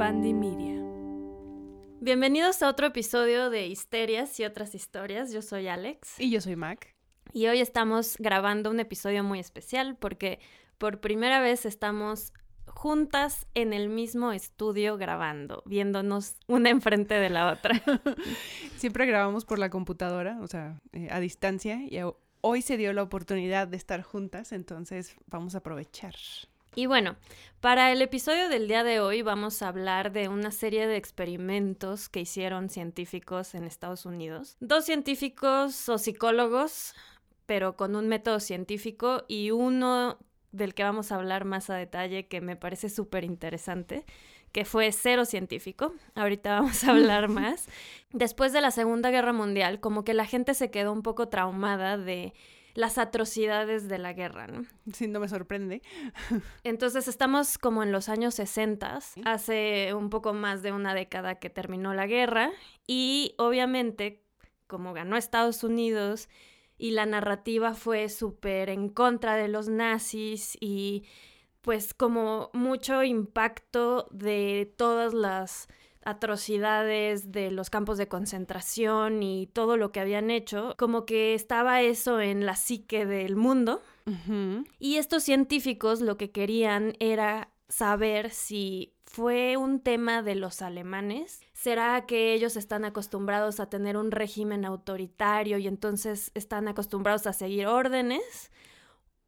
Media. Bienvenidos a otro episodio de Histerias y otras historias. Yo soy Alex. Y yo soy Mac. Y hoy estamos grabando un episodio muy especial porque por primera vez estamos juntas en el mismo estudio grabando, viéndonos una enfrente de la otra. Siempre grabamos por la computadora, o sea, eh, a distancia, y hoy se dio la oportunidad de estar juntas, entonces vamos a aprovechar. Y bueno, para el episodio del día de hoy vamos a hablar de una serie de experimentos que hicieron científicos en Estados Unidos. Dos científicos o psicólogos, pero con un método científico y uno del que vamos a hablar más a detalle que me parece súper interesante, que fue cero científico. Ahorita vamos a hablar más. Después de la Segunda Guerra Mundial, como que la gente se quedó un poco traumada de las atrocidades de la guerra, ¿no? Sí, no me sorprende. Entonces estamos como en los años 60, hace un poco más de una década que terminó la guerra y obviamente como ganó Estados Unidos y la narrativa fue súper en contra de los nazis y pues como mucho impacto de todas las atrocidades de los campos de concentración y todo lo que habían hecho, como que estaba eso en la psique del mundo. Y estos científicos lo que querían era saber si fue un tema de los alemanes. ¿Será que ellos están acostumbrados a tener un régimen autoritario y entonces están acostumbrados a seguir órdenes?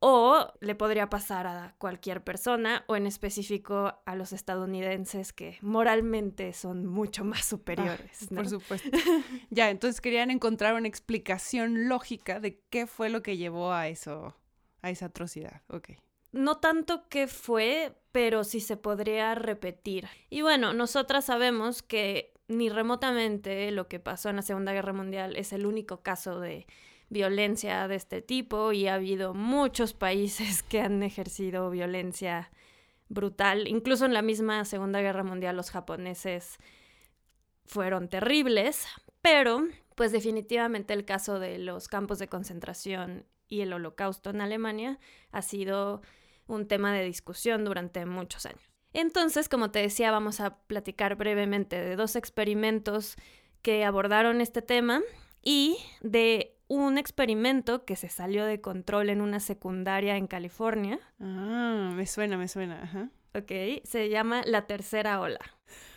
O le podría pasar a cualquier persona o en específico a los estadounidenses que moralmente son mucho más superiores. Por supuesto. ya, entonces querían encontrar una explicación lógica de qué fue lo que llevó a eso, a esa atrocidad. Ok. No tanto qué fue, pero sí se podría repetir. Y bueno, nosotras sabemos que ni remotamente lo que pasó en la Segunda Guerra Mundial es el único caso de violencia de este tipo y ha habido muchos países que han ejercido violencia brutal. Incluso en la misma Segunda Guerra Mundial los japoneses fueron terribles, pero pues definitivamente el caso de los campos de concentración y el holocausto en Alemania ha sido un tema de discusión durante muchos años. Entonces, como te decía, vamos a platicar brevemente de dos experimentos que abordaron este tema y de un experimento que se salió de control en una secundaria en California. Ah, me suena, me suena. Ajá. Ok, se llama La Tercera Ola.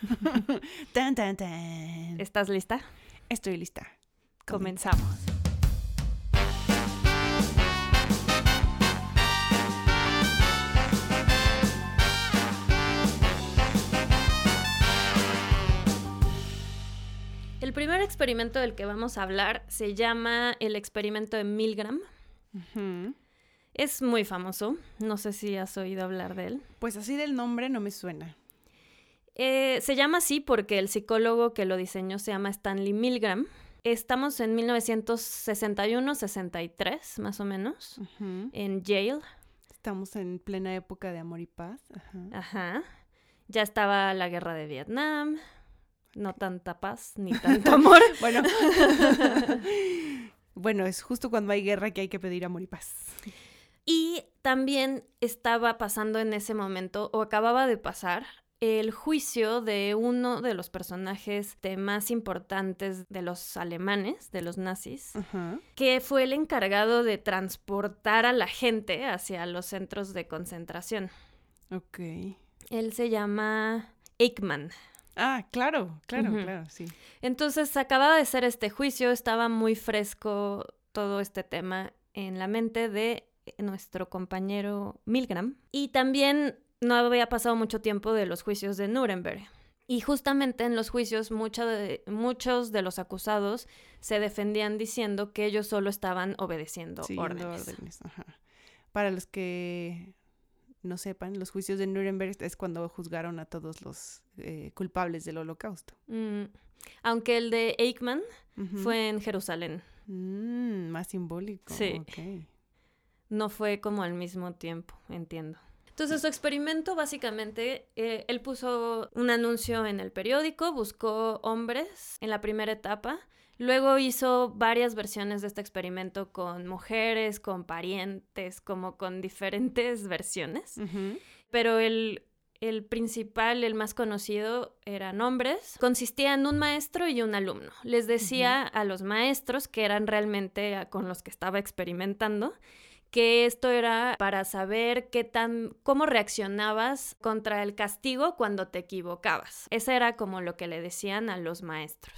tan, tan, tan. ¿Estás lista? Estoy lista. Comenzamos. Primer experimento del que vamos a hablar se llama el experimento de Milgram. Es muy famoso, no sé si has oído hablar de él. Pues así del nombre no me suena. Eh, se llama así porque el psicólogo que lo diseñó se llama Stanley Milgram. Estamos en 1961-63, más o menos, en Yale. Estamos en plena época de amor y paz. Ajá. Ya estaba la guerra de Vietnam, no tanta paz ni tanto amor. bueno. bueno, es justo cuando hay guerra que hay que pedir amor y paz. Y también estaba pasando en ese momento, o acababa de pasar, el juicio de uno de los personajes más importantes de los alemanes, de los nazis, que fue el encargado de transportar a la gente hacia los centros de concentración. Ok. Él se llama Eichmann. Ah, claro, claro, claro, sí. Entonces acababa de ser este juicio, estaba muy fresco todo este tema en la mente de nuestro compañero Milgram. Y también no había pasado mucho tiempo de los juicios de Nuremberg. Y justamente en los juicios de, muchos de los acusados se defendían diciendo que ellos solo estaban obedeciendo órdenes. órdenes Para los que no sepan, los juicios de Nuremberg es cuando juzgaron a todos los eh, culpables del holocausto. Mm, aunque el de Eichmann fue en Jerusalén. Mm, más simbólico. Sí. No fue como al mismo tiempo, entiendo. Entonces su experimento básicamente, eh, él puso un anuncio en el periódico, buscó hombres en la primera etapa Luego hizo varias versiones de este experimento con mujeres, con parientes, como con diferentes versiones. Pero el el principal, el más conocido, eran hombres. Consistía en un maestro y un alumno. Les decía a los maestros, que eran realmente con los que estaba experimentando, que esto era para saber qué tan, cómo reaccionabas contra el castigo cuando te equivocabas. Ese era como lo que le decían a los maestros.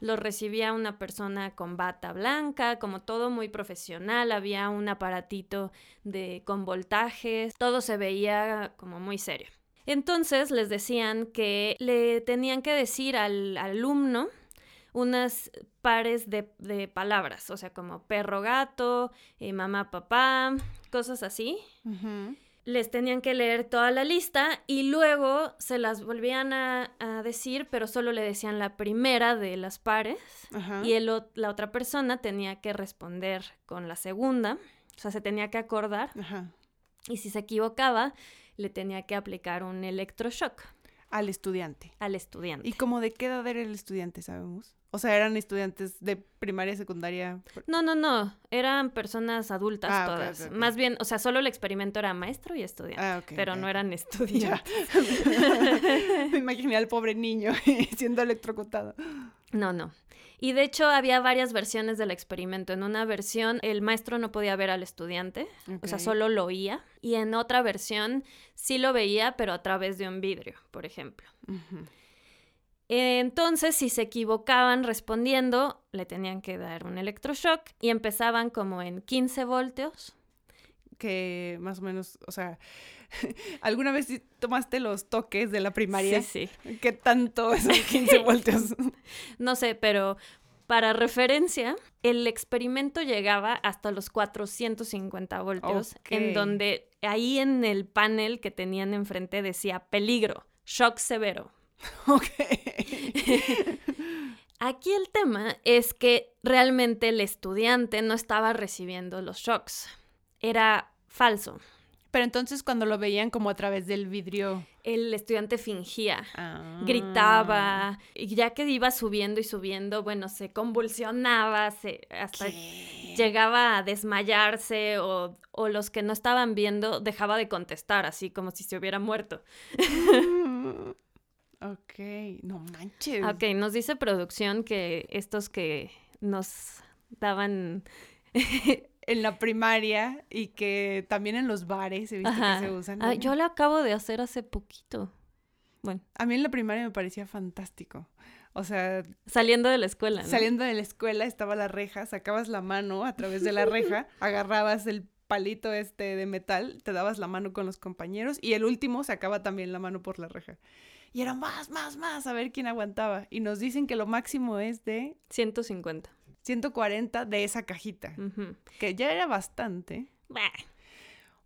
Lo recibía una persona con bata blanca, como todo muy profesional, había un aparatito de con voltajes, todo se veía como muy serio. Entonces les decían que le tenían que decir al alumno unas pares de, palabras, o sea, como perro, gato, eh, mamá, papá, cosas así. Les tenían que leer toda la lista y luego se las volvían a, decir, pero solo le decían la primera de las pares y el, la otra persona tenía que responder con la segunda, o sea, se tenía que acordar. Y si se equivocaba, le tenía que aplicar un electroshock. Al estudiante. Al estudiante. ¿Y cómo de qué edad era el estudiante, sabemos? O sea, eran estudiantes de primaria, secundaria. No, no, no. Eran personas adultas ah, todas. Más bien, o sea, solo el experimento era maestro y estudiante. Ah, pero no eran estudiantes. Me imaginé al pobre niño siendo electrocutado. No, no. Y de hecho había varias versiones del experimento. En una versión el maestro no podía ver al estudiante, o sea, solo lo oía. Y en otra versión sí lo veía, pero a través de un vidrio, por ejemplo. Entonces, si se equivocaban respondiendo, le tenían que dar un electroshock y empezaban como en 15 voltios. Que más o menos, o sea, ¿alguna vez tomaste los toques de la primaria? Sí, sí. ¿Qué tanto esos 15 voltios? no sé, pero para referencia, el experimento llegaba hasta los 450 voltios, en donde ahí en el panel que tenían enfrente decía peligro, shock severo. Ok. Aquí el tema es que realmente el estudiante no estaba recibiendo los shocks. Era falso. Pero entonces cuando lo veían como a través del vidrio... El estudiante fingía, ah. gritaba, y ya que iba subiendo y subiendo, bueno, se convulsionaba, se, hasta llegaba a desmayarse o, o, los que no estaban viendo dejaba de contestar, así como si se hubiera muerto. ok, no manches. Ok, nos dice producción que estos que nos daban en la primaria y que también en los bares he visto que se usan. Ah, yo lo acabo de hacer hace poquito. Bueno. A mí en la primaria me parecía fantástico. O sea... Saliendo de la escuela, ¿no? Saliendo de la escuela estaba la reja, sacabas la mano a través de la reja, agarrabas el palito este de metal, te dabas la mano con los compañeros y el último sacaba también la mano por la reja. Y era más, más, más, a ver quién aguantaba. Y nos dicen que lo máximo es de... 150. 140 de esa cajita, que ya era bastante.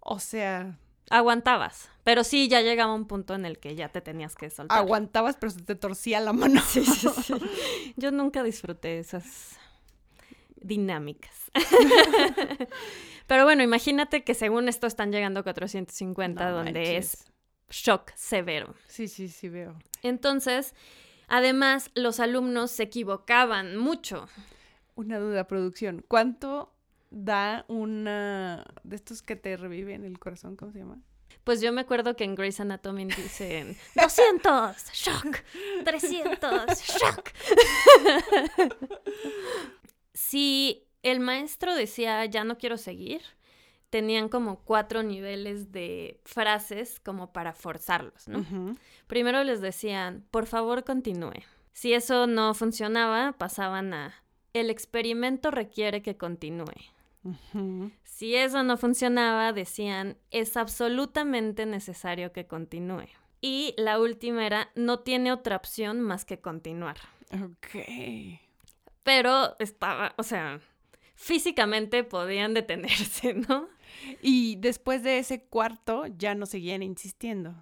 O sea... Aguantabas, pero sí, ya llegaba un punto en el que ya te tenías que soltar. Aguantabas, pero se te torcía la mano. Sí, sí, sí. Yo nunca disfruté esas dinámicas. pero bueno, imagínate que según esto están llegando a 450, donde es shock severo. Sí, sí, sí, veo. Entonces, además, los alumnos se equivocaban mucho. Una duda, producción. ¿Cuánto da una de estos que te reviven el corazón? ¿Cómo se llama? Pues yo me acuerdo que en Grey's Anatomy dicen 200, shock, 300, shock. si el maestro decía ya no quiero seguir, tenían como cuatro niveles de frases como para forzarlos, ¿no? Primero les decían, por favor continúe. Si eso no funcionaba, pasaban a el experimento requiere que continúe. Si eso no funcionaba, decían, es absolutamente necesario que continúe. Y la última era, no tiene otra opción más que continuar. Ok. Pero estaba, o sea, físicamente podían detenerse, ¿no? Y después de ese cuarto ya no seguían insistiendo.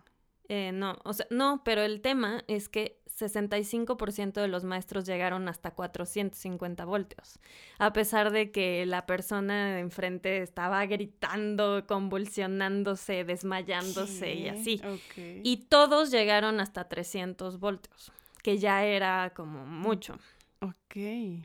Eh, no, o sea, no, pero el tema es que 65% de los maestros llegaron hasta 450 voltios, a pesar de que la persona de enfrente estaba gritando, convulsionándose, desmayándose y así. Y todos llegaron hasta 300 voltios, que ya era como mucho. Ok.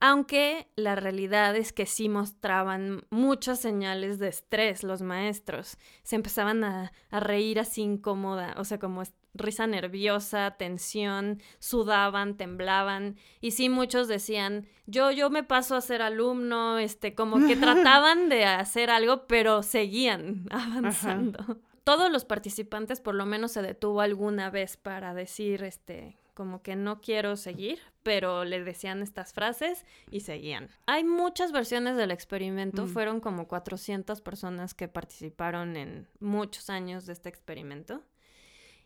Aunque la realidad es que sí mostraban muchas señales de estrés los maestros. Se empezaban a, a reír así incómoda, o sea, como risa nerviosa, tensión, sudaban, temblaban. Y sí, muchos decían, yo, yo me paso a ser alumno, este, como que trataban de hacer algo, pero seguían avanzando. Todos los participantes por lo menos se detuvo alguna vez para decir, este, como que no quiero seguir, pero le decían estas frases y seguían. Hay muchas versiones del experimento, mm. fueron como 400 personas que participaron en muchos años de este experimento.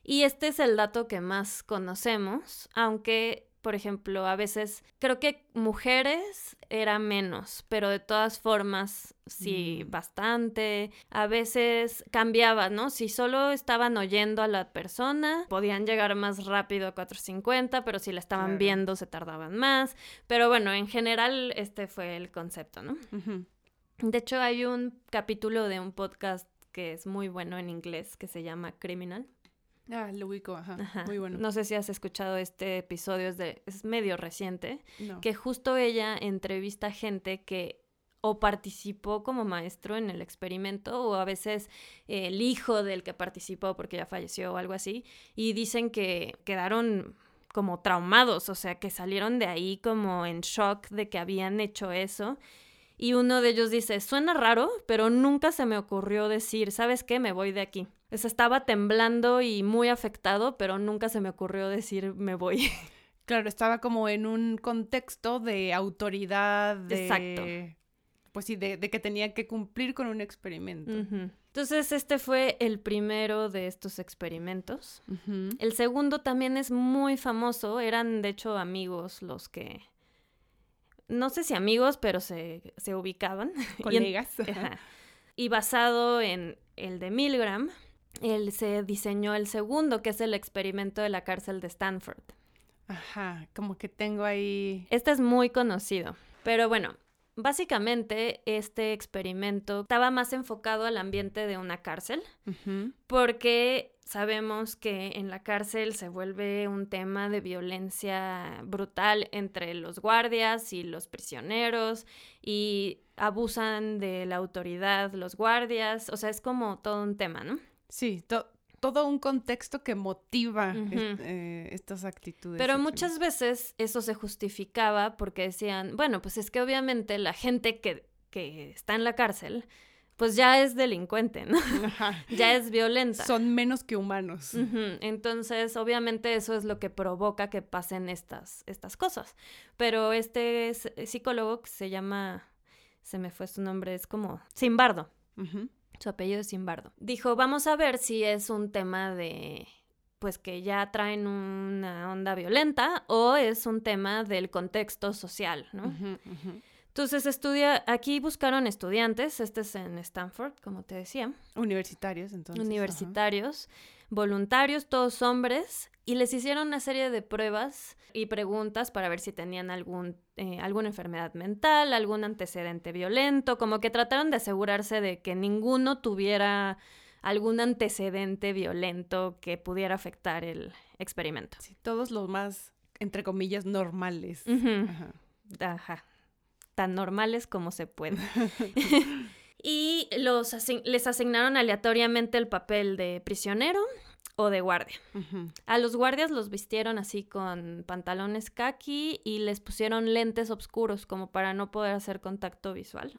Y este es el dato que más conocemos, aunque, por ejemplo, a veces creo que mujeres era menos, pero de todas formas sí, mm. bastante. A veces cambiaba, ¿no? Si solo estaban oyendo a la persona, podían llegar más rápido a 450, pero si la estaban viendo se tardaban más. Pero bueno, en general este fue el concepto, ¿no? De hecho, hay un capítulo de un podcast que es muy bueno en inglés que se llama Criminal Ah, lo ubico, ajá. Muy bueno. No sé si has escuchado este episodio, es, de, es medio reciente, que justo ella entrevista gente que o participó como maestro en el experimento o a veces el hijo del que participó porque ya falleció o algo así y dicen que quedaron como traumados, o sea, que salieron de ahí como en shock de que habían hecho eso. Y uno de ellos dice, suena raro, pero nunca se me ocurrió decir, ¿sabes qué? Me voy de aquí estaba temblando y muy afectado, pero nunca se me ocurrió decir me voy. Claro, estaba como en un contexto de autoridad, de... Exacto. Pues sí, de, que tenía que cumplir con un experimento. Entonces, este fue el primero de estos experimentos. El segundo también es muy famoso. Eran, de hecho, amigos los que... No sé si amigos, pero se, se ubicaban. Colegas. y basado en el de Milgram, él se diseñó el segundo, que es el experimento de la cárcel de Stanford. Ajá, como que tengo ahí... Este es muy conocido, pero bueno, básicamente este experimento estaba más enfocado al ambiente de una cárcel, porque sabemos que en la cárcel se vuelve un tema de violencia brutal entre los guardias y los prisioneros y abusan de la autoridad los guardias, o sea, es como todo un tema, ¿no? Sí, todo un contexto que motiva eh, estas actitudes. Pero muchas veces eso se justificaba porque decían, bueno, pues es que obviamente la gente que, que está en la cárcel, pues ya es delincuente, ¿no? ya es violenta. Son menos que humanos. Entonces, obviamente eso es lo que provoca que pasen estas, estas cosas. Pero este psicólogo que se llama, se me fue su nombre, es como Simbardo. Su apellido es Simbardo. Dijo, vamos a ver si es un tema de pues que ya traen una onda violenta o es un tema del contexto social, ¿no? Entonces estudia, aquí buscaron estudiantes, este es en Stanford, como te decía. Universitarios, entonces. Universitarios voluntarios, todos hombres, y les hicieron una serie de pruebas y preguntas para ver si tenían algún, eh, alguna enfermedad mental, algún antecedente violento, como que trataron de asegurarse de que ninguno tuviera algún antecedente violento que pudiera afectar el experimento. Sí, todos los más, entre comillas, normales. Ajá. Ajá. Tan normales como se puede. y los les asignaron aleatoriamente el papel de prisionero o de guardia. A los guardias los vistieron así con pantalones khaki y les pusieron lentes oscuros como para no poder hacer contacto visual.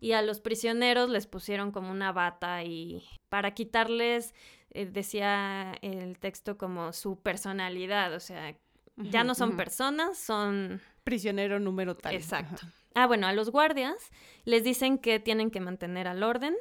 Y a los prisioneros les pusieron como una bata y para quitarles, eh, decía el texto como su personalidad, o sea, ya no son personas, son... Prisionero número tal. Exacto. Ah, bueno, a los guardias les dicen que tienen que mantener al orden.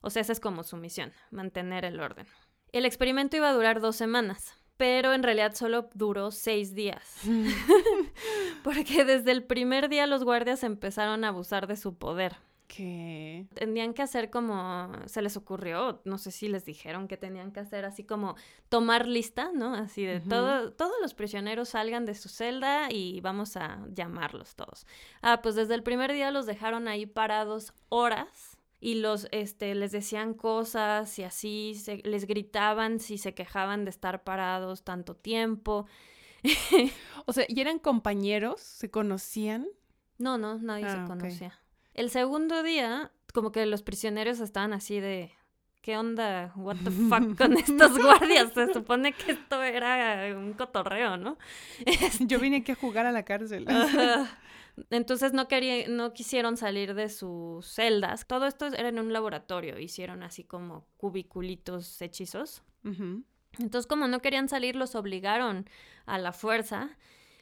O sea, esa es como su misión, mantener el orden. El experimento iba a durar dos semanas, pero en realidad solo duró seis días. Porque desde el primer día los guardias empezaron a abusar de su poder. ¿Qué? Tenían que hacer como se les ocurrió, no sé si les dijeron que tenían que hacer así como tomar lista, ¿no? Así de todo, todos los prisioneros salgan de su celda y vamos a llamarlos todos. Ah, pues desde el primer día los dejaron ahí parados horas y los este les decían cosas y así se, les gritaban si se quejaban de estar parados tanto tiempo. o sea, ¿y eran compañeros? ¿Se conocían? No, no, nadie Ah, se ok. conocía. El segundo día, como que los prisioneros estaban así de, ¿qué onda? ¿What the fuck con estos guardias? Se supone que esto era un cotorreo, ¿no? Yo vine aquí a jugar a la cárcel. Ajá. Entonces no quería, no quisieron salir de sus celdas. Todo esto era en un laboratorio. Hicieron así como cubiculitos hechizos. Entonces, como no querían salir, los obligaron a la fuerza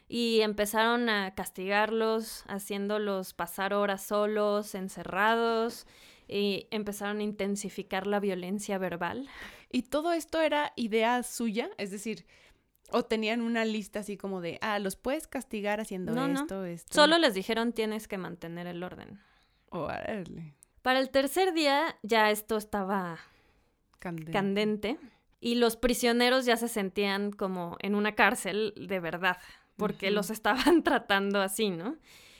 y empezaron a castigarlos, haciéndolos pasar horas solos, encerrados, y empezaron a intensificar la violencia verbal. ¿Y todo esto era idea suya? Es decir, o tenían una lista así como de, ah, los puedes castigar haciendo No, no. esto, esto. Solo les dijeron tienes que mantener el orden. Órale, Para el tercer día ya esto estaba candente. candente y los prisioneros ya se sentían como en una cárcel de verdad, porque los estaban tratando así, ¿no?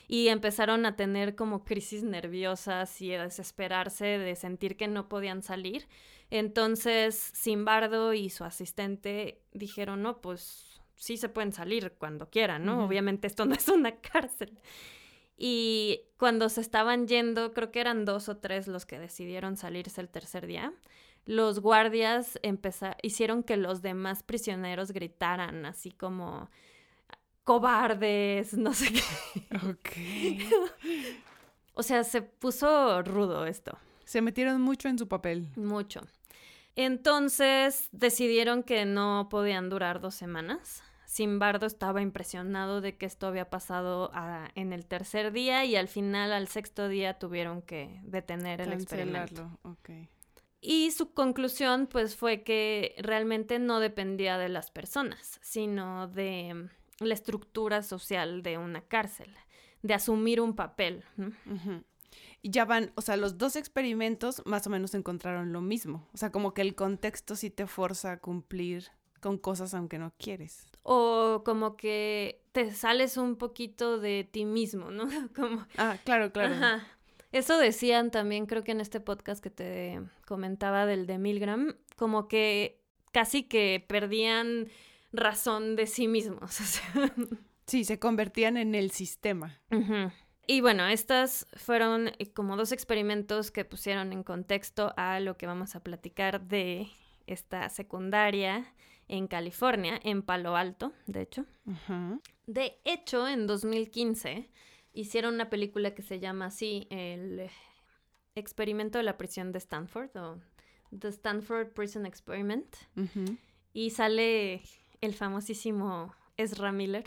Y empezaron a tener como crisis nerviosas y a desesperarse de sentir que no podían salir. Entonces, Simbardo y su asistente dijeron, no, pues sí se pueden salir cuando quieran, ¿no? Obviamente esto no es una cárcel. Y cuando se estaban yendo, creo que eran dos o tres los que decidieron salirse el tercer día, los guardias hicieron que los demás prisioneros gritaran así como cobardes, no sé qué. Ok. O sea, se puso rudo esto, Se metieron mucho en su papel. mucho. Entonces decidieron que no podían durar dos semanas. Simbardo estaba impresionado de que esto había pasado ah, en el tercer día y al final, al sexto día, tuvieron que detener el experimento. Cancelarlo, ok. Y su conclusión, pues, fue que realmente no dependía de las personas, sino de la estructura social de una cárcel, de asumir un papel. Y ya van, o sea, los dos experimentos más o menos encontraron lo mismo. O sea, como que el contexto sí te forza a cumplir con cosas aunque no quieres. O como que te sales un poquito de ti mismo, ¿no? Como, Ah, claro, claro. Ajá. Eso decían también, creo que en este podcast que te comentaba del de Milgram, como que casi que perdían razón de sí mismos. Sí, se convertían en el sistema. Y bueno, estas fueron eh, como dos experimentos que pusieron en contexto a lo que vamos a platicar de esta secundaria en California, en Palo Alto, de hecho. De hecho, en 2015 hicieron una película que se llama así, el experimento de la prisión de Stanford o The Stanford Prison Experiment. Y sale el famosísimo Ezra Miller.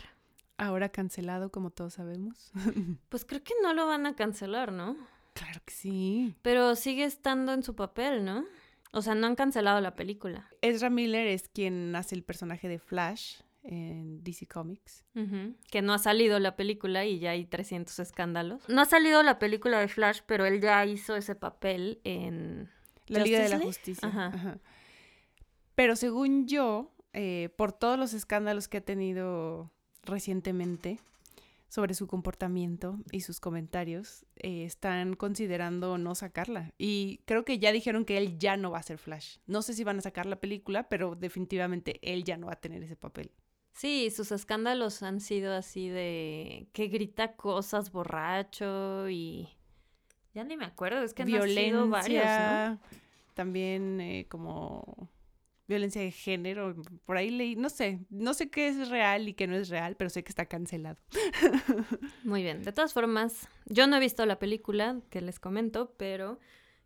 Ahora cancelado, como todos sabemos. Pues creo que no lo van a cancelar, ¿no? claro que sí. Pero sigue estando en su papel, ¿no? O sea, no han cancelado la película. Ezra Miller es quien hace el personaje de Flash en DC Comics. Que no ha salido la película y ya hay 300 escándalos. No ha salido la película de Flash, pero él ya hizo ese papel en... La Liga de la? Justicia. Ajá. Ajá. Pero según yo, eh, por todos los escándalos que ha tenido recientemente sobre su comportamiento y sus comentarios, eh, están considerando no sacarla. Y creo que ya dijeron que él ya no va a ser Flash. No sé si van a sacar la película, pero definitivamente él ya no va a tener ese papel. Sí, sus escándalos han sido así de que grita cosas borracho y... Ya ni me acuerdo, es que han sido varios, ¿no? también eh, como violencia de género, por ahí leí, no sé, no sé qué es real y qué no es real, pero sé que está cancelado. Muy bien, de todas formas, yo no he visto la película que les comento, pero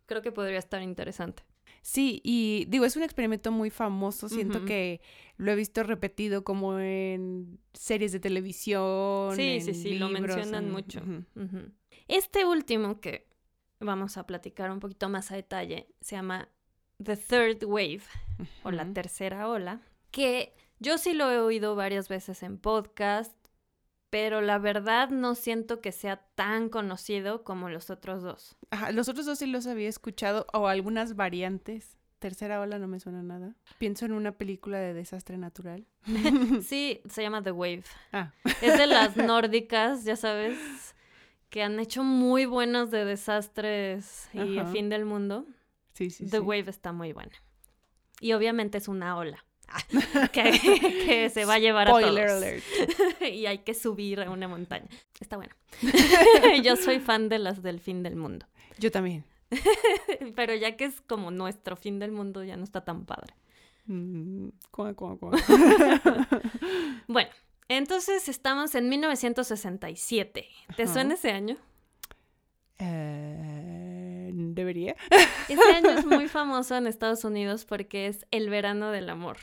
creo que podría estar interesante. Sí, y digo, es un experimento muy famoso, siento que lo he visto repetido como en series de televisión. Sí, sí, en sí, lo libros, mencionan en- mucho. Este último que vamos a platicar un poquito más a detalle se llama The Third Wave o la tercera ola, que yo sí lo he oído varias veces en podcast, pero la verdad no siento que sea tan conocido como los otros dos. Ajá, los otros dos sí los había escuchado, o algunas variantes. Tercera ola no me suena nada. Pienso en una película de desastre natural. Sí, se llama The Wave. Ah. Es de las nórdicas, ya sabes, que han hecho muy buenos de desastres y el fin del mundo. Sí, sí, The sí. Wave está muy buena. Y obviamente es una ola. que, que se va a llevar a todos. alert. y hay que subir a una montaña. Está bueno. Yo soy fan de las del fin del mundo. Yo también. Pero ya que es como nuestro fin del mundo, ya no está tan padre. Mm. Bueno, entonces estamos en 1967. ¿Te Ajá. suena ese año? Eh, ¿Debería? Ese año es muy famoso en Estados Unidos porque es el verano del amor.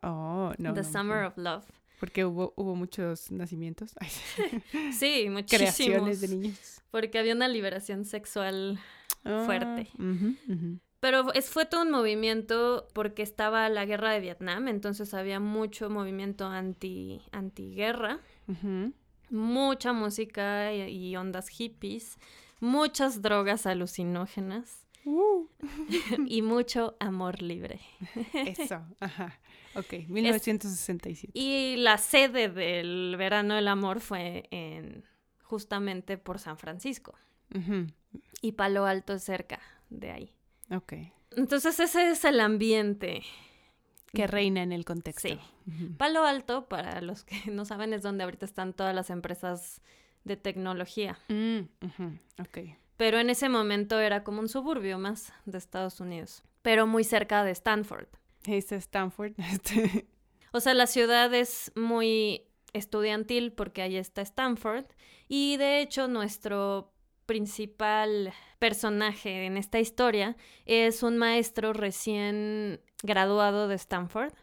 Oh, no. The no Summer of Love. Porque hubo, hubo muchos nacimientos. Ay, sí. Sí, Creaciones muchísimos. de niños. Porque había una liberación sexual. Fuerte. Ah, ujú. Pero es, fue todo un movimiento porque estaba la guerra de Vietnam, entonces había mucho movimiento anti, antiguerra, Ujú. mucha música y, y ondas hippies, muchas drogas alucinógenas Uh, y mucho amor libre. eso, ajá. Ok, 1967. Y la sede del verano del amor fue en justamente por San Francisco y Palo Alto es cerca de ahí. Ok. Entonces ese es el ambiente. Que reina en el contexto. Sí. Palo Alto, para los que no saben, es donde ahorita están todas las empresas de tecnología. Mm, ujú, Ok. Pero en ese momento era como un suburbio más de Estados Unidos, pero muy cerca de Stanford. Es Stanford. Este. O sea, la ciudad es muy estudiantil porque ahí está Stanford y de hecho nuestro principal personaje en esta historia es un maestro recién graduado de Stanford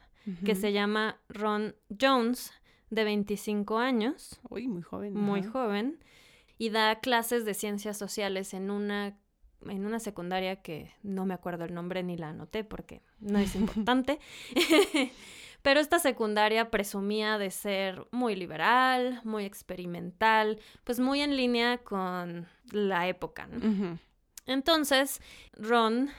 que se llama Ron Jones, de 25 años, Uy, muy joven. muy joven, y da clases de ciencias sociales en una, en una secundaria que no me acuerdo el nombre ni la anoté porque no es importante. Pero esta secundaria presumía de ser muy liberal, muy experimental, pues muy en línea con la época. Entonces, Ron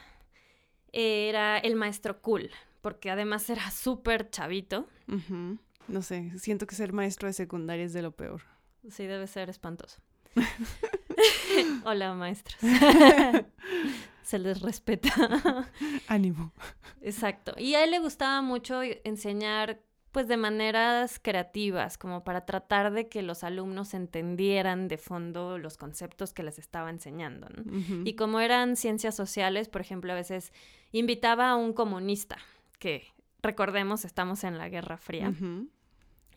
era el maestro cool, porque además era súper chavito. Ujú. No sé, siento que ser maestro de secundaria es de lo peor. Sí, debe ser espantoso. Hola, maestros. Se les respeta. Ánimo. Exacto. Y a él le gustaba mucho enseñar pues de maneras creativas, como para tratar de que los alumnos entendieran de fondo los conceptos que les estaba enseñando. Y como eran ciencias sociales, por ejemplo, a veces invitaba a un comunista, que recordemos, estamos en la Guerra Fría.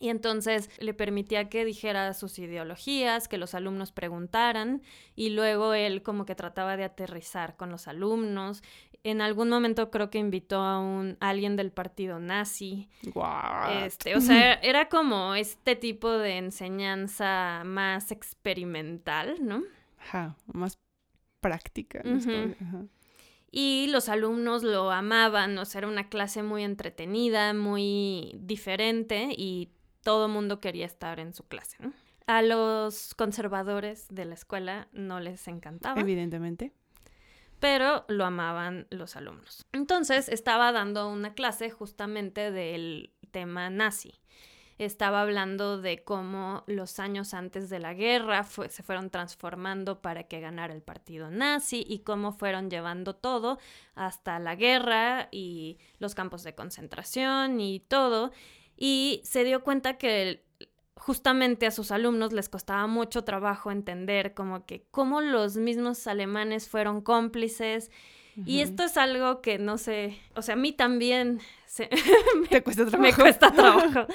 Y entonces le permitía que dijera sus ideologías, que los alumnos preguntaran y luego él como que trataba de aterrizar con los alumnos. En algún momento creo que invitó a un a alguien del partido nazi. What? Este, o sea, era como este tipo de enseñanza más experimental, ¿no? Ajá, más práctica. ¿no? Ajá. Y los alumnos lo amaban, o sea, era una clase muy entretenida, muy diferente y todo mundo quería estar en su clase, ¿no? A los conservadores de la escuela no les encantaba, Evidentemente. pero lo amaban los alumnos. Entonces estaba dando una clase justamente del tema nazi. Estaba hablando de cómo los años antes de la guerra fue- se fueron transformando para que ganara el partido nazi y cómo fueron llevando todo hasta la guerra y los campos de concentración y todo. Y se dio cuenta que justamente a sus alumnos les costaba mucho trabajo entender como que cómo los mismos alemanes fueron cómplices. Y esto es algo que no sé, o sea, a mí también se- ¿Te cuesta trabajo? me cuesta trabajo.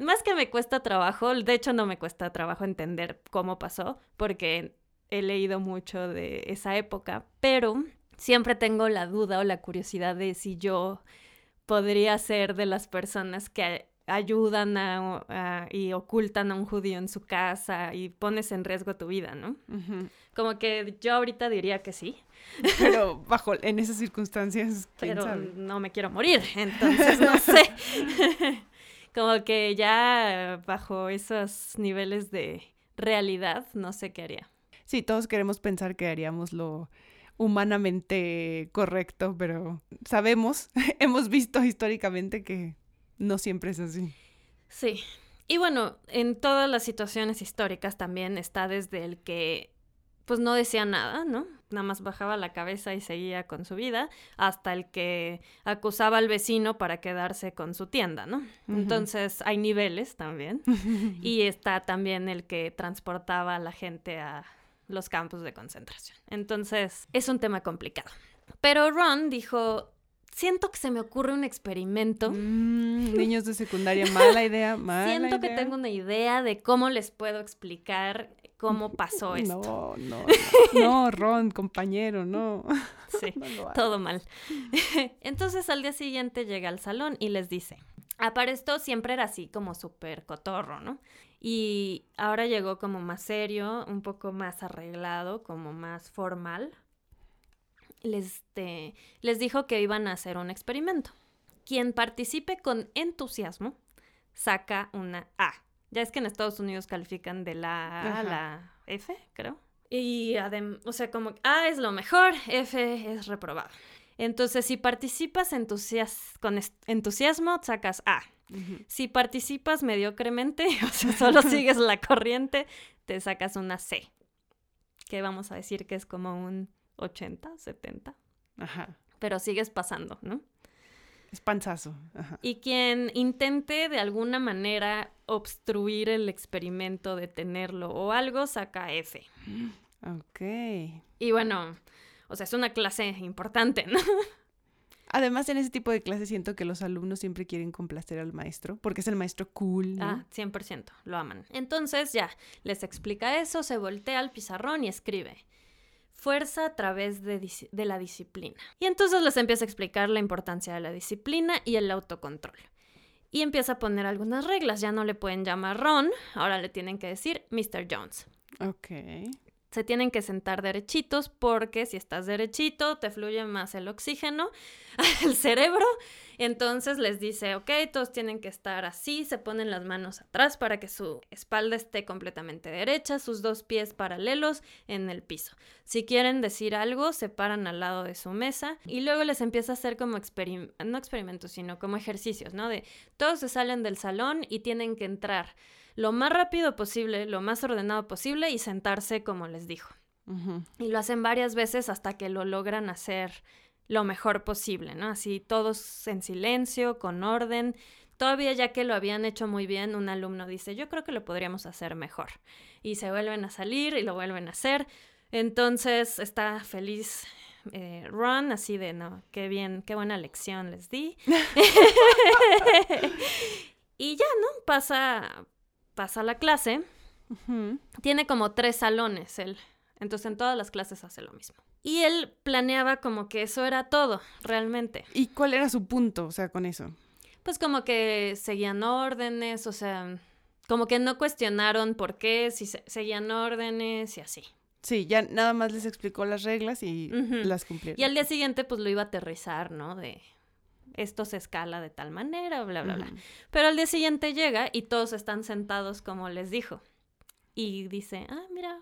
Más que me cuesta trabajo, de hecho no me cuesta trabajo entender cómo pasó, porque he leído mucho de esa época, pero siempre tengo la duda o la curiosidad de si yo podría ser de las personas que ayudan a- a- y ocultan a un judío en su casa y pones en riesgo tu vida, ¿no? Como que yo ahorita diría que sí, Pero bajo, en esas circunstancias, quién pero sabe. no me quiero morir, entonces no sé. Como que ya bajo esos niveles de realidad, no sé qué haría. Sí, todos queremos pensar que haríamos lo humanamente correcto, pero sabemos, hemos visto históricamente que no siempre es así. Sí. Y bueno, en todas las situaciones históricas también está desde el que pues no decía nada, ¿no? nada más bajaba la cabeza y seguía con su vida, hasta el que acusaba al vecino para quedarse con su tienda, ¿no? Entonces hay niveles también. y está también el que transportaba a la gente a los campos de concentración. Entonces es un tema complicado. Pero Ron dijo, siento que se me ocurre un experimento. Mm, niños de secundaria, mala idea, mala Siento que tengo una idea de cómo les puedo explicar cómo pasó esto. No, no, no, Ron, compañero, no. Sí, todo mal. Entonces al día siguiente llega al salón y les dice, para esto siempre era así como súper cotorro, ¿no? Y ahora llegó como más serio, un poco más arreglado, como más formal. Les, este, les dijo que iban a hacer un experimento. Quien participe con entusiasmo saca una A. Ya es que en Estados Unidos califican de la A a la F, creo. Y además, o sea, como A es lo mejor, F es reprobado. Entonces, si participas con entusiasmo, sacas A. Si participas mediocremente, o sea, solo sigues la corriente, te sacas una C. Que vamos a decir que es como un 80, 70. Ajá. Pero sigues pasando, ¿no? Es panzazo. Y quien intente de alguna manera obstruir el experimento, detenerlo o algo, saca F. Ok. Y bueno, o sea, es una clase importante, ¿no? Además, en ese tipo de clases siento que los alumnos siempre quieren complacer al maestro, porque es el maestro cool. ¿no? Ah, 100%, lo aman. Entonces ya, les explica eso, se voltea al pizarrón y escribe. Fuerza a través de, de la disciplina. Y entonces les empieza a explicar la importancia de la disciplina y el autocontrol. Y empieza a poner algunas reglas. Ya no le pueden llamar Ron, ahora le tienen que decir Mr. Jones. Ok se tienen que sentar derechitos porque si estás derechito te fluye más el oxígeno al cerebro. Entonces les dice, ok, todos tienen que estar así, se ponen las manos atrás para que su espalda esté completamente derecha, sus dos pies paralelos en el piso. Si quieren decir algo, se paran al lado de su mesa y luego les empieza a hacer como experimentos, no experimentos, sino como ejercicios, ¿no? De todos se salen del salón y tienen que entrar lo más rápido posible, lo más ordenado posible y sentarse como les dijo. Y lo hacen varias veces hasta que lo logran hacer lo mejor posible, ¿no? Así todos en silencio, con orden. Todavía ya que lo habían hecho muy bien, un alumno dice, yo creo que lo podríamos hacer mejor. Y se vuelven a salir y lo vuelven a hacer. Entonces está feliz eh, Ron, así de, no, qué bien, qué buena lección les di. y ya, ¿no? Pasa, pasa la clase, tiene como tres salones él. Entonces en todas las clases hace lo mismo. Y él planeaba como que eso era todo, realmente. ¿Y cuál era su punto, o sea, con eso? Pues como que seguían órdenes, o sea, como que no cuestionaron por qué, si seguían órdenes y así. Sí, ya nada más les explicó las reglas y las cumplieron. Y al día siguiente pues lo iba a aterrizar, ¿no? De, esto se escala de tal manera, bla, bla, bla. Pero al día siguiente llega y todos están sentados como les dijo. Y dice, ah, mira,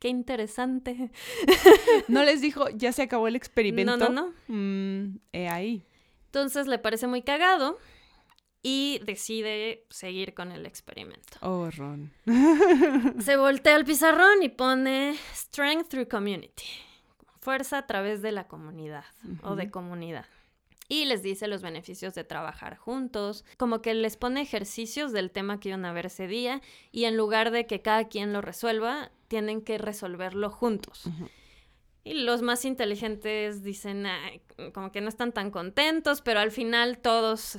qué interesante. no les dijo, ya se acabó el experimento. No, no, no. Mm, ahí. Entonces le parece muy cagado y decide seguir con el experimento. Oh, Ron. se voltea al pizarrón y pone Strength through Community. Fuerza a través de la comunidad o de comunidad y les dice los beneficios de trabajar juntos, como que les pone ejercicios del tema que iban a ver ese día y en lugar de que cada quien lo resuelva, tienen que resolverlo juntos. Y los más inteligentes dicen, como que no están tan contentos, pero al final todos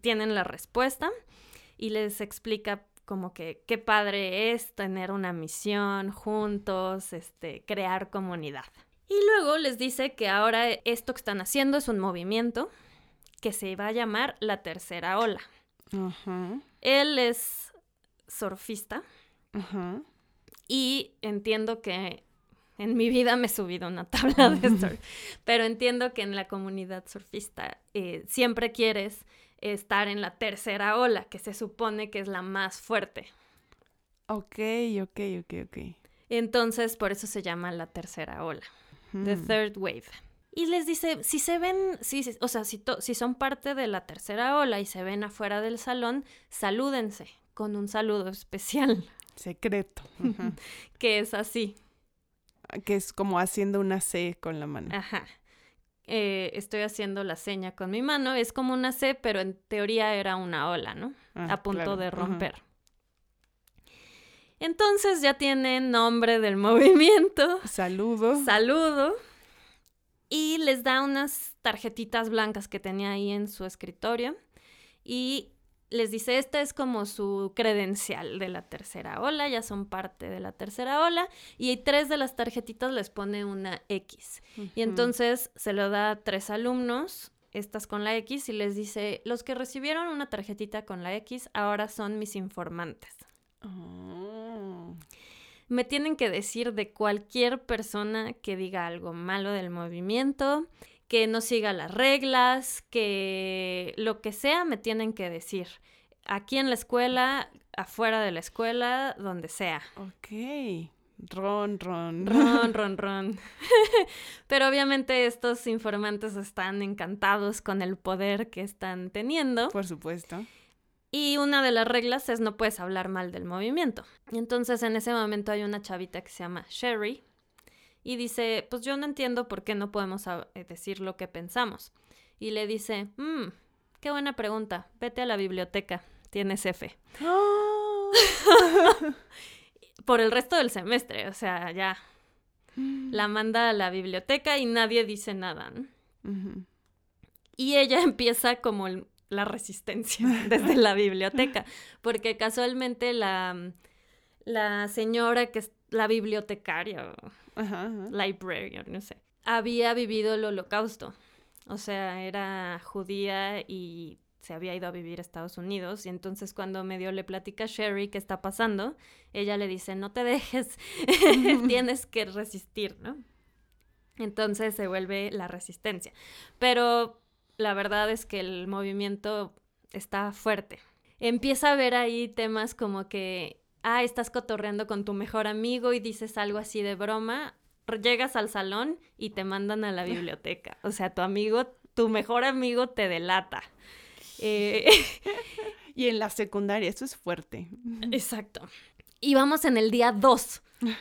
tienen la respuesta y les explica como que qué padre es tener una misión juntos, este, crear comunidad. Y luego les dice que ahora esto que están haciendo es un movimiento que se va a llamar la tercera ola. Él es surfista y entiendo que en mi vida me he subido una tabla de surf, pero entiendo que en la comunidad surfista eh, siempre quieres estar en la tercera ola, que se supone que es la más fuerte. Ok, ok, ok, ok. Entonces, por eso se llama la tercera ola. The Third Wave. Y les dice, si se ven, si, o sea, si, si son parte de la tercera ola y se ven afuera del salón, salúdense con un saludo especial. Secreto. que es así. Que es como haciendo una C con la mano. Ajá. Eh, estoy haciendo la seña con mi mano. Es como una C, pero en teoría era una ola, ¿no? Ah, a punto claro, de romper. Entonces ya tienen nombre del movimiento, Saludo. saludo, y les da unas tarjetitas blancas que tenía ahí en su escritorio y les dice, esta es como su credencial de la tercera ola, ya son parte de la tercera ola, y tres de las tarjetitas les pone una X. Y entonces se lo da a tres alumnos, estas con la X, y les dice, los que recibieron una tarjetita con la X ahora son mis informantes. Oh. Me tienen que decir de cualquier persona que diga algo malo del movimiento, que no siga las reglas, que lo que sea me tienen que decir. Aquí en la escuela, afuera de la escuela, donde sea. Ok. Ron, ron. Ron, ron, ron. Pero obviamente estos informantes están encantados con el poder que están teniendo. Por supuesto. Y una de las reglas es no puedes hablar mal del movimiento. Y entonces en ese momento hay una chavita que se llama Sherry y dice, pues yo no entiendo por qué no podemos eh, decir lo que pensamos. Y le dice, mmm, qué buena pregunta, vete a la biblioteca, tienes F. Oh. Por el resto del semestre, o sea, ya la manda a la biblioteca y nadie dice nada. ¿no? Y ella empieza como el- la resistencia desde la biblioteca, porque casualmente la, la señora que es la bibliotecaria, ajá. librarian, no sé, había vivido el holocausto. O sea, era judía y se había ido a vivir a Estados Unidos. Y entonces cuando medio le platica a Sherry qué está pasando, ella le dice, no te dejes, tienes que resistir, ¿no? Entonces se vuelve la resistencia. Pero la verdad es que el movimiento está fuerte. Empieza a ver ahí temas como que, ah, estás cotorreando con tu mejor amigo y dices algo así de broma, llegas al salón y te mandan a la biblioteca. O sea, tu amigo, tu mejor amigo te delata. Eh, Y en la secundaria, esto es fuerte. Exacto. Y vamos en el día 2.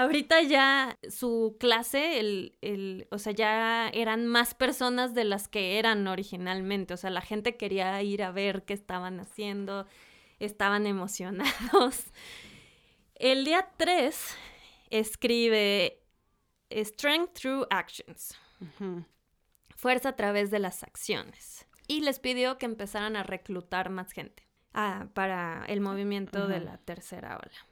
Ahorita ya su clase, el, el- o sea, ya eran más personas de las que eran originalmente. O sea, la gente quería ir a ver qué estaban haciendo, estaban emocionados. El día 3 escribe Strength Through Actions fuerza a través de las acciones. Y les pidió que empezaran a reclutar más gente ah, para el movimiento de la tercera ola.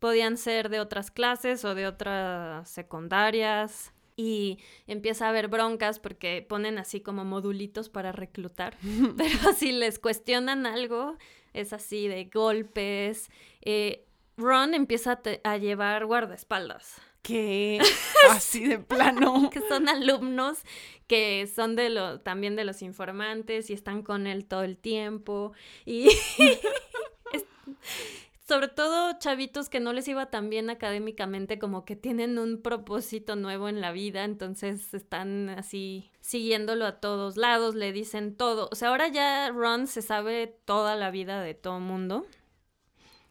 Podían ser de otras clases o de otras secundarias. Y empieza a haber broncas porque ponen así como modulitos para reclutar. Pero si les cuestionan algo, es así de golpes. Eh, Ron empieza a, te- a llevar guardaespaldas ¿Qué? Así de plano. que son alumnos que son de lo, también de los informantes y están con él todo el tiempo. Y sobre todo chavitos que no les iba tan bien académicamente, como que tienen un propósito nuevo en la vida, entonces están así siguiéndolo a todos lados, le dicen todo. O sea, ahora ya Ron se sabe toda la vida de todo mundo,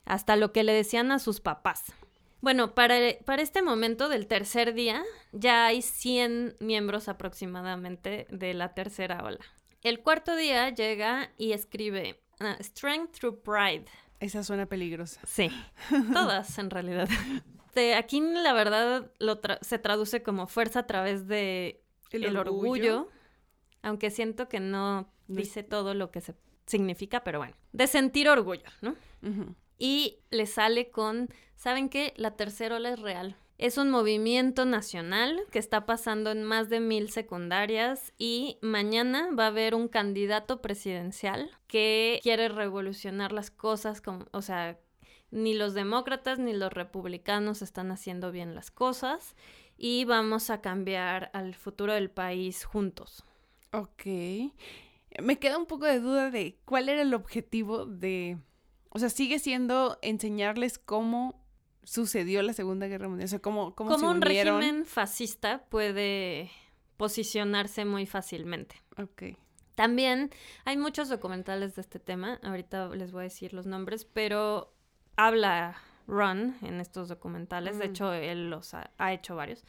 hasta lo que le decían a sus papás. Bueno, para, para este momento del tercer día ya hay 100 miembros aproximadamente de la tercera ola. El cuarto día llega y escribe ah, Strength Through Pride. Esa suena peligrosa. Sí, todas en realidad. De aquí la verdad lo tra- se traduce como fuerza a través de el, orgullo. aunque siento que no dice todo lo que se significa, pero bueno, de sentir orgullo, ¿no? Y le sale con, ¿saben qué? La tercera ola es real. Es un movimiento nacional que está pasando en más de mil secundarias y mañana va a haber un candidato presidencial que quiere revolucionar las cosas, o sea, ni los demócratas ni los republicanos están haciendo bien las cosas y vamos a cambiar al futuro del país juntos. Ok. Me queda un poco de duda de cuál era el objetivo de... O sea, sigue siendo enseñarles cómo sucedió la Segunda Guerra Mundial. O sea, cómo, cómo se Como un unieron. régimen fascista puede posicionarse muy fácilmente. Ok. También hay muchos documentales de este tema, ahorita les voy a decir los nombres, pero habla run en estos documentales. De Mm. hecho, él los ha, ha hecho varios.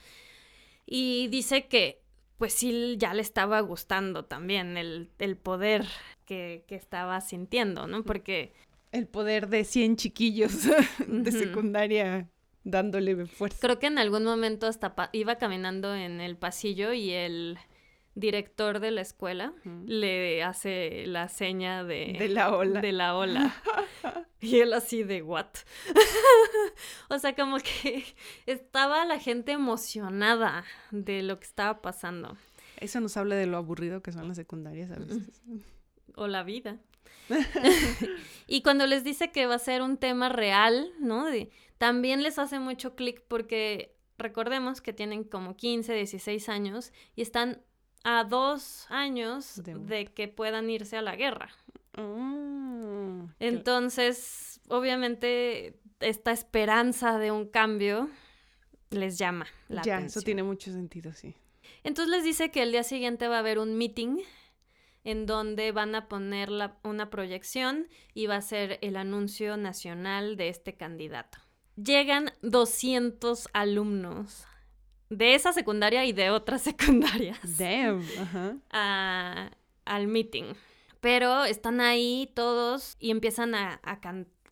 Y dice que, pues sí, ya le estaba gustando también el, el poder que, que estaba sintiendo, ¿no? Porque El poder de 100 chiquillos de secundaria dándole fuerza. creo que en algún momento hasta iba caminando en el pasillo y el director de la escuela le hace la seña de, De la ola. de la ola. Y él así de what? o sea, como que estaba la gente emocionada de lo que estaba pasando. Eso nos habla de lo aburrido que son las secundarias a veces. O la vida. y cuando les dice que va a ser un tema real, ¿no? De- también les hace mucho clic porque recordemos que tienen como 15, 16 años y están a dos años De- de que puedan irse a la guerra. Mm, Entonces, obviamente, esta esperanza de un cambio les llama la ya, atención. eso tiene mucho sentido, sí. Entonces les dice que el día siguiente va a haber un meeting en donde van a poner la- una proyección y va a ser el anuncio nacional de este candidato. Llegan 200 alumnos de esa secundaria y de otras secundarias Damn. Ajá. a- al meeting. Pero están ahí todos y empiezan a,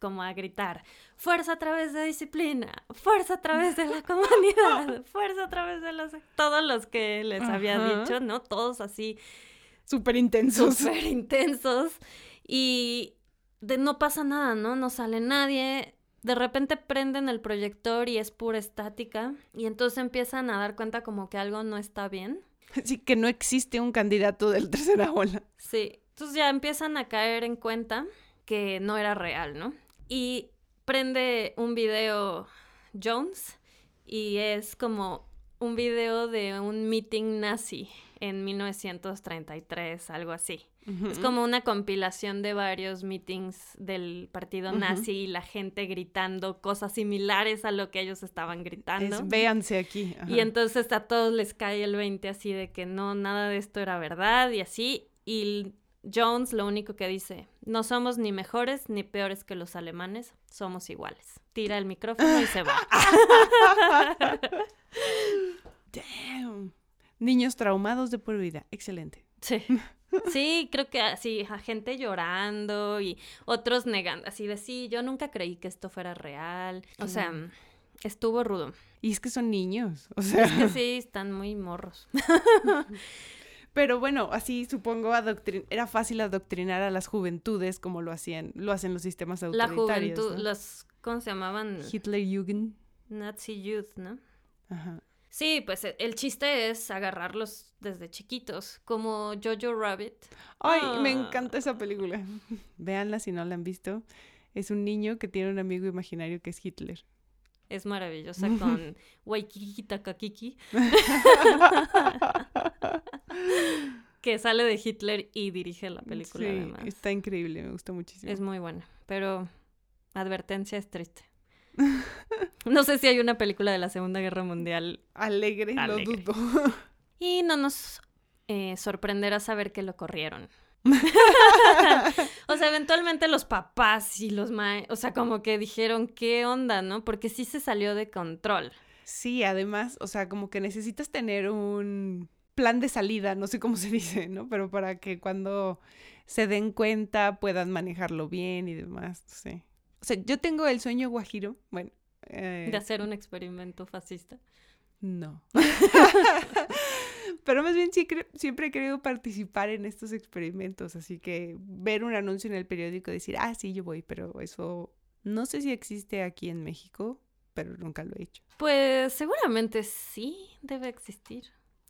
como a gritar, fuerza a través de disciplina, fuerza a través de la comunidad, fuerza a través de los... Todos los que les había dicho, ¿no? Todos así Súper intensos. súper intensos y de no pasa nada, ¿no? No sale nadie. De repente prenden el proyector y es pura estática y entonces empiezan a dar cuenta como que algo no está bien. Sí, que no existe un candidato del tercera ola. Sí, entonces ya empiezan a caer en cuenta que no era real, ¿no? Y prende un video Jones y es como un video de un meeting nazi en 1933, algo así. Es como una compilación de varios meetings del partido nazi y la gente gritando cosas similares a lo que ellos estaban gritando. Es, véanse aquí. ajá. Y entonces a todos les cae el 20 así de que no, nada de esto era verdad y así. Y Jones lo único que dice, no somos ni mejores ni peores que los alemanes, somos iguales. Tira el micrófono y se va. Damn. Niños traumados de por vida. Excelente. Sí. Sí, creo que así, a gente llorando y otros negando, así de sí, yo nunca creí que esto fuera real. O sea, estuvo rudo. Y es que son niños. O sea. Es que sí, están muy morros. Pero bueno, así supongo era fácil adoctrinar a las juventudes como lo hacían, lo hacen los sistemas La autoritarios. juventud, ¿no? los, ¿cómo se llamaban? Hitlerjugend. Nazi Youth, ¿no? Ajá. Sí, pues e- el chiste es agarrarlos desde chiquitos, como Jojo Rabbit. Ay, me Ah. encanta esa película. Véanla si no la han visto. Es un niño que tiene un amigo imaginario que es Hitler. Es maravillosa con Waikiki Takakiki, que sale de Hitler y dirige la película sí, además. está increíble, me gusta muchísimo. Es muy buena, pero advertencia es triste. No sé si hay una película de la Segunda Guerra Mundial Alegre, Alegre. lo dudo. y no nos eh, sorprenderá saber que lo corrieron. o sea, eventualmente los papás y los ma... O sea, como que dijeron, ¿qué onda, no? Porque sí se salió de control. Sí, además, o sea, como que necesitas tener un plan de salida, no sé cómo se dice, ¿no? Pero para que cuando se den cuenta puedan manejarlo bien y demás, sé. O sea, yo tengo el sueño guajiro, bueno, eh, De hacer un experimento fascista. no. Pero más bien sí siempre he querido participar en estos experimentos, así que ver un anuncio en el periódico y decir, ah, sí, yo voy, pero eso no sé si existe aquí en México, pero nunca lo he hecho. Pues seguramente sí debe existir.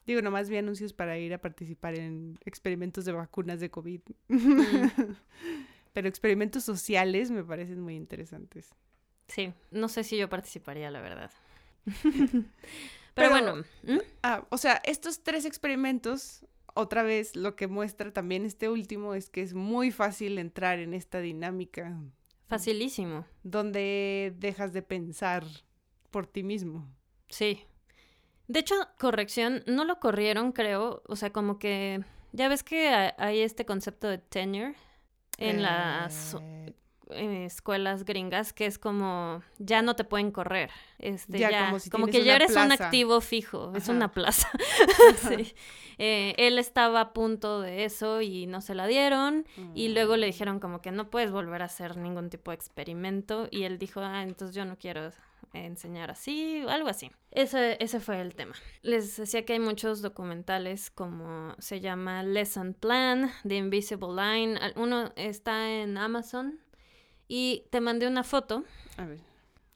Digo, nomás vi anuncios para ir a participar en experimentos de vacunas de COVID. Pero experimentos sociales me parecen muy interesantes. Sí, no sé si yo participaría, la verdad. Pero- Pero, bueno. Ah, o sea, estos tres experimentos, otra vez, lo que muestra también este último es que es muy fácil entrar en esta dinámica facilísimo. donde dejas de pensar por ti mismo. Sí. De hecho, corrección, no lo corrieron, creo. O sea, como que. Ya ves que ha- hay este concepto de tenure en las Eh, escuelas gringas que es como ya no te pueden correr. Este, ya, Ya, como, como si que ya eres un activo fijo, es una plaza. Sí. Eh, él estaba a punto de eso y no se la dieron. Y luego le dijeron como que no puedes volver a hacer ningún tipo de experimento. Y él dijo, ah, entonces yo no quiero enseñar así, algo así. Ese, ese fue el tema. Les decía que hay muchos documentales como se llama Lesson Plan, The Invisible Line. Uno está en Amazon. Y te mandé una foto. A ver.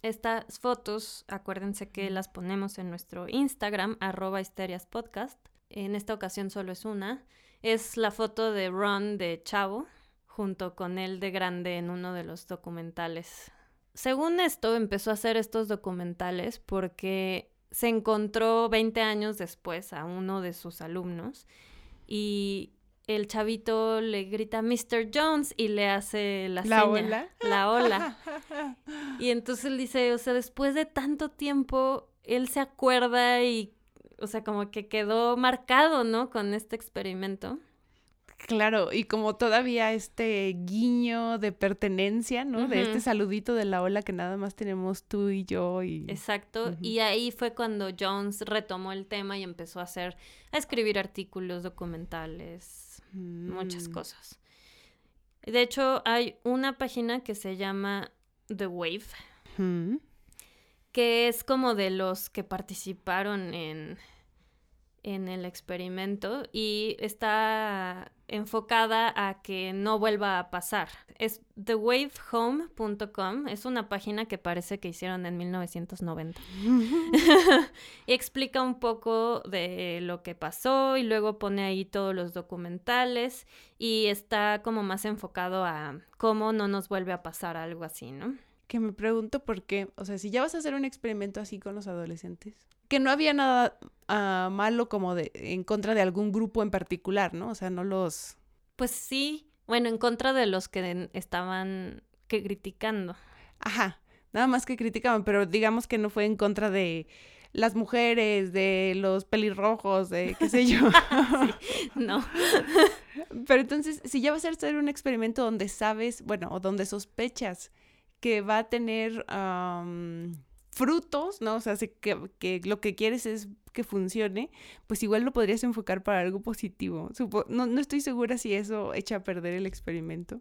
Estas fotos, acuérdense que las ponemos en nuestro Instagram, arroba histeriaspodcast. En esta ocasión solo es una. Es la foto de Ron de Chavo, junto con él de grande en uno de los documentales. Según esto, empezó a hacer estos documentales porque se encontró 20 años después a uno de sus alumnos y el chavito le grita Mr. Jones y le hace la, ¿La seña, ola? La ola. Y entonces él dice, o sea, después de tanto tiempo, él se acuerda y, o sea, como que quedó marcado, ¿no? Con este experimento. Claro, y como todavía este guiño de pertenencia, ¿no? De este saludito de la ola que nada más tenemos tú y yo y... Exacto. Y ahí fue cuando Jones retomó el tema y empezó a hacer, a escribir artículos, documentales, muchas Mm. cosas. De hecho, hay una página que se llama The Wave, que es como de los que participaron en, en el experimento y está enfocada a que no vuelva a pasar. Es thewavehome.com, es una página que parece que hicieron en 1990. y explica un poco de lo que pasó y luego pone ahí todos los documentales y está como más enfocado a cómo no nos vuelve a pasar algo así, ¿no? que me pregunto por qué, o sea, si ya vas a hacer un experimento así con los adolescentes, que no había nada ah, malo como de en contra de algún grupo en particular, ¿no? O sea, no los Pues sí, bueno, en contra de los que estaban que criticando. Ajá, nada más que criticaban, pero digamos que no fue en contra de las mujeres, de los pelirrojos, de qué sé yo. No. Pero entonces, si ya vas a hacer un experimento donde sabes, bueno, o donde sospechas que va a tener frutos, ¿no? O sea, si que, que lo que quieres es que funcione, pues igual lo podrías enfocar para algo positivo. Supo- no, no estoy segura si eso echa a perder el experimento.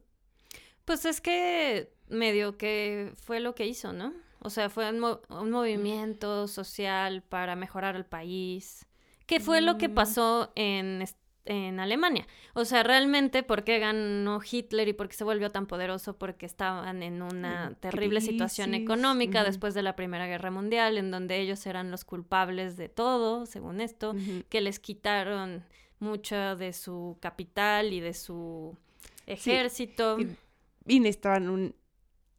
Pues es que medio que fue lo que hizo, ¿no? O sea, fue un, mo- un movimiento social para mejorar el país. ¿Qué fue lo que Mm. pasó en, en Alemania? O sea, realmente, ¿por qué ganó Hitler y por qué se volvió tan poderoso? Porque estaban en una En terrible situación económica después de la Primera Guerra Mundial, en donde ellos eran los culpables de todo, según esto, que les quitaron mucho de su capital y de su ejército. y- Y necesitaban un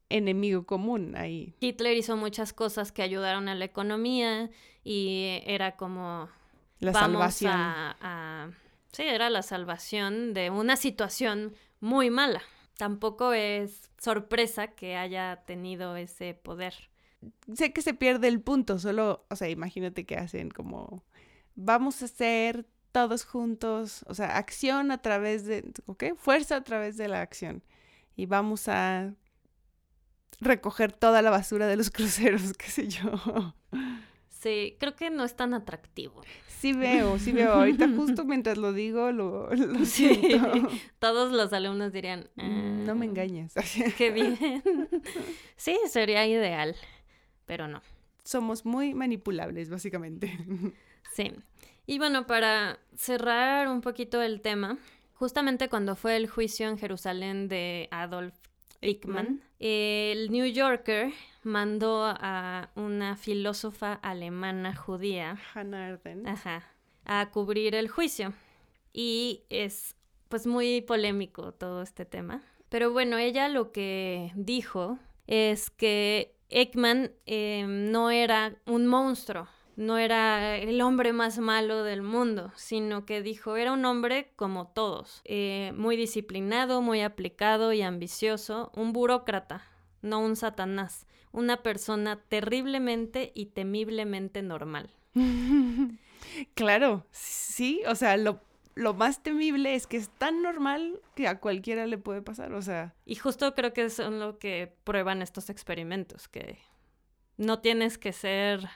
enemigo común ahí. Hitler hizo muchas cosas que ayudaron a la economía y era como La vamos salvación. a, a- sí era la salvación de una situación muy mala. Tampoco es sorpresa que haya tenido ese poder. Sé que se pierde el punto, solo, o sea, imagínate que hacen como, vamos a hacer todos juntos, o sea, acción a través de, ¿ok? Fuerza a través de la acción. Y vamos a recoger toda la basura de los cruceros, qué sé yo. Sí, creo que no es tan atractivo. Sí veo, sí veo. Ahorita justo mientras lo digo, lo, lo Sí. siento. Todos los alumnos dirían, Mm, No me "Ah, engañes. Qué bien. sí, sería ideal, pero no. Somos muy manipulables, básicamente. Sí. Y bueno, para cerrar un poquito el tema, justamente cuando fue el juicio en Jerusalén de Adolf Eichmann. el New Yorker mandó a una filósofa alemana judía Hannah ajá, a cubrir el juicio. Y es pues muy polémico todo este tema. Pero bueno, ella lo que dijo es que Ekman eh, no era un monstruo, no era el hombre más malo del mundo, sino que dijo era un hombre como todos, eh, muy disciplinado, muy aplicado y ambicioso, un burócrata, no un satanás, una persona terriblemente y temiblemente normal. Claro, sí, o sea, lo lo más temible es que es tan normal que a cualquiera le puede pasar, o sea. Y justo creo que son lo que prueban estos experimentos, que no tienes que ser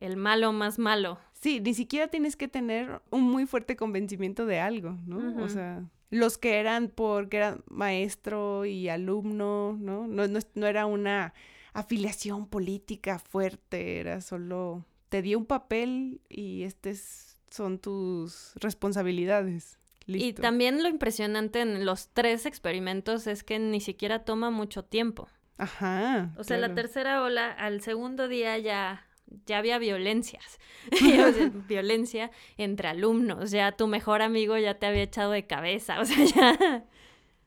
el malo más malo. Sí, ni siquiera tienes que tener un muy fuerte convencimiento de algo, ¿no? O sea, los que eran porque eran maestro y alumno, ¿no? No, no, no era una afiliación política fuerte, era solo te dio un papel y este son tus responsabilidades. Y también lo impresionante en los tres experimentos es que ni siquiera toma mucho tiempo. Ajá. O sea, la tercera ola, al segundo día ya, ya había violencias. violencia entre alumnos. Ya tu mejor amigo ya te había echado de cabeza. O sea, ya.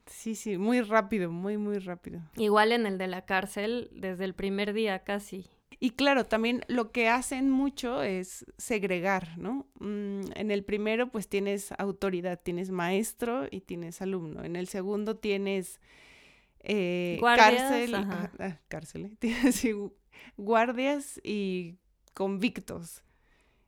Sí, sí, muy rápido, muy, muy rápido. Igual en el de la cárcel, desde el primer día casi. Y claro, también lo que hacen mucho es segregar, ¿no? Mm, en el primero, pues tienes autoridad, tienes maestro y tienes alumno. En el segundo tienes eh, cárcel, ah, cárcel, ¿eh? tienes guardias y convictos.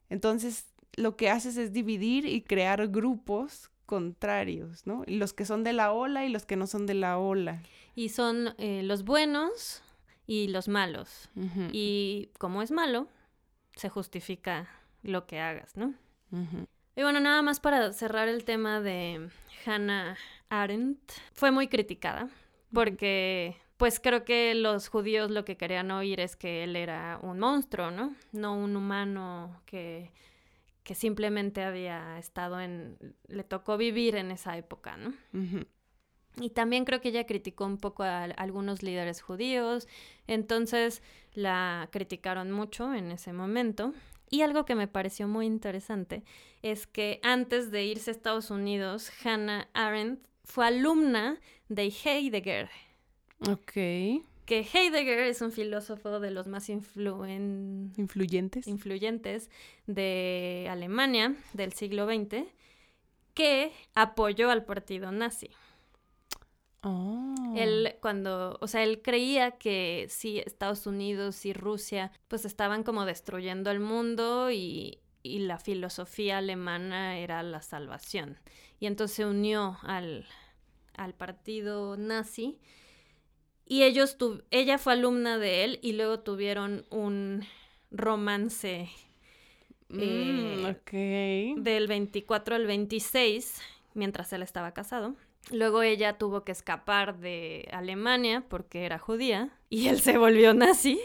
Entonces, lo que haces es dividir y crear grupos contrarios, ¿no? Los que son de la ola y los que no son de la ola. Y son eh, los buenos y los malos. Y como es malo, se justifica lo que hagas, ¿no? Y bueno, nada más para cerrar el tema de Hannah Arendt, fue muy criticada porque pues creo que los judíos lo que querían oír es que él era un monstruo, ¿no? No un humano que, que simplemente había estado en... le tocó vivir en esa época, ¿no? Y también creo que ella criticó un poco a, algunos líderes judíos, entonces la criticaron mucho en ese momento. Y algo que me pareció muy interesante es que antes de irse a Estados Unidos, Hannah Arendt fue alumna de Heidegger. Ok. Que Heidegger es un filósofo de los más influyentes. influyentes de Alemania del siglo XX, que apoyó al partido nazi. Él oh. cuando, o sea, él creía que sí, Estados Unidos y Rusia pues estaban como destruyendo el mundo y, y la filosofía alemana era la salvación. Y entonces se unió al, al partido nazi y ellos, tu, ella fue alumna de él y luego tuvieron un romance mm, eh, del 24 al 26 mientras él estaba casado. Luego ella tuvo que escapar de Alemania porque era judía y él se volvió nazi.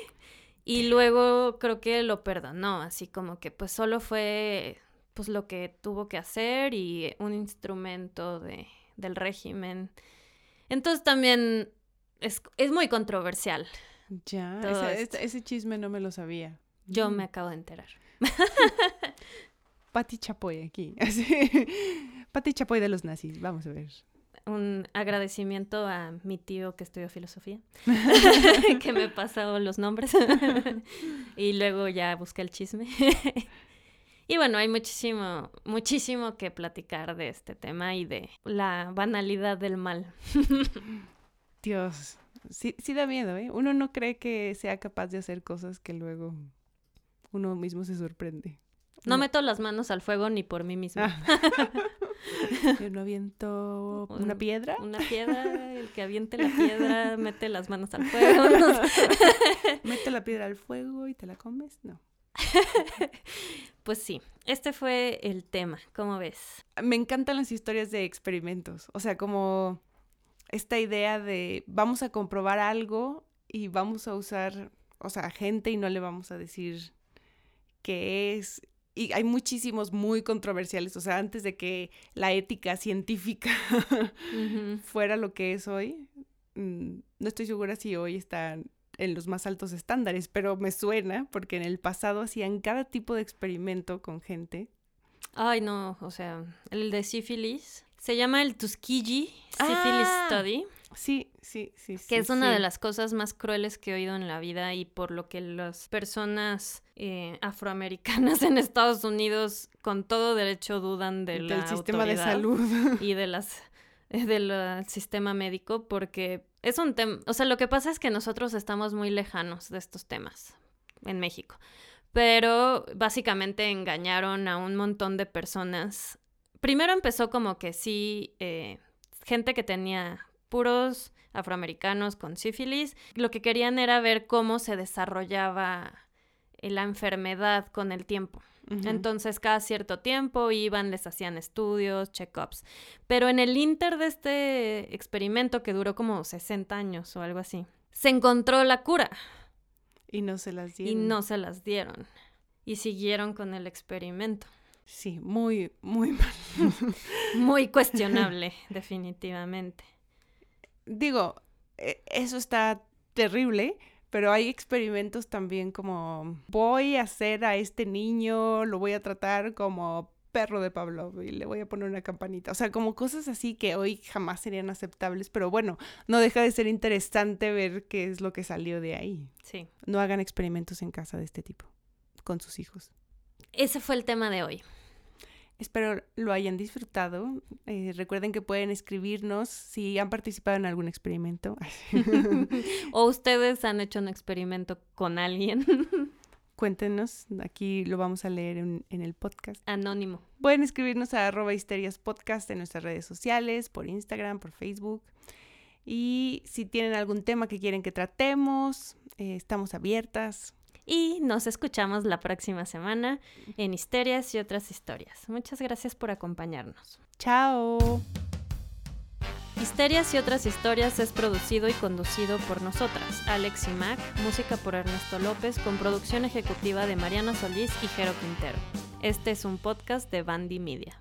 Y luego creo que lo perdonó, así como que pues solo fue pues lo que tuvo que hacer y un instrumento de, del régimen. Entonces también es, muy controversial. Ya, ese chisme no me lo sabía. Yo mm. me acabo de enterar. Pati Chapoy aquí. Pati Chapoy de los nazis, vamos a ver un agradecimiento a mi tío que estudió filosofía, que me pasó los nombres y luego ya busqué el chisme. y bueno, hay muchísimo, muchísimo que platicar de este tema y de la banalidad del mal. Dios, sí, sí da miedo, ¿eh? Uno no cree que sea capaz de hacer cosas que luego uno mismo se sorprende. No, meto las manos al fuego ni por mí misma. Ah. Yo no aviento una piedra. Una piedra, el que aviente la piedra mete las manos al fuego. Mete la piedra al fuego y te la comes, no. Pues sí, este fue el tema, ¿cómo ves? Me encantan las historias de experimentos, o sea, como esta idea de vamos a comprobar algo y vamos a usar, o sea, gente y no le vamos a decir qué es y hay muchísimos muy controversiales, o sea, antes de que la ética científica fuera lo que es hoy, mm, no estoy segura si hoy están en los más altos estándares, pero me suena porque en el pasado hacían cada tipo de experimento con gente. Ay, no, o sea, el de sífilis se llama el Tuskegee Syphilis ah. Study. Sí, sí, sí. Que es una de las cosas más crueles que he oído en la vida y por lo que las personas eh, afroamericanas en Estados Unidos con todo derecho dudan de del sistema de salud y de las del sistema médico porque es un tema, o sea, lo que pasa es que nosotros estamos muy lejanos de estos temas en México, pero básicamente engañaron a un montón de personas primero empezó como que sí, eh, gente que tenía puros afroamericanos con sífilis, lo que querían era ver cómo se desarrollaba la enfermedad con el tiempo. Entonces, cada cierto tiempo iban, les hacían estudios, check-ups. Pero en el inter de este experimento, que duró como 60 años o algo así, se encontró la cura. Y no se las dieron. Y no se las dieron. Y siguieron con el experimento. Sí, muy, muy mal. muy cuestionable, definitivamente. Digo, e, eso está terrible, pero hay experimentos también como voy a hacer a este niño, lo voy a tratar como perro de Pablo y le voy a poner una campanita. O sea, como cosas así que hoy jamás serían aceptables, pero bueno, no deja de ser interesante ver qué es lo que salió de ahí. Sí. No hagan experimentos en casa de este tipo con sus hijos. Ese fue el tema de hoy. Espero lo hayan disfrutado. Eh, recuerden que pueden escribirnos si han participado en algún experimento. o ustedes han hecho un experimento con alguien. Cuéntenos, aquí lo vamos a leer en, el podcast. Anónimo. Pueden escribirnos a arroba histerias podcast en nuestras redes sociales, por Instagram, por Facebook. Y si tienen algún tema que quieren que tratemos, eh, estamos abiertas. Y nos escuchamos la próxima semana en Histerias y otras historias. Muchas gracias por acompañarnos. Chao. Histerias y otras historias es producido y conducido por nosotras, Alex y Mac, música por Ernesto López, con producción ejecutiva de Mariana Solís y Jero Quintero. Este es un podcast de Bandy Media.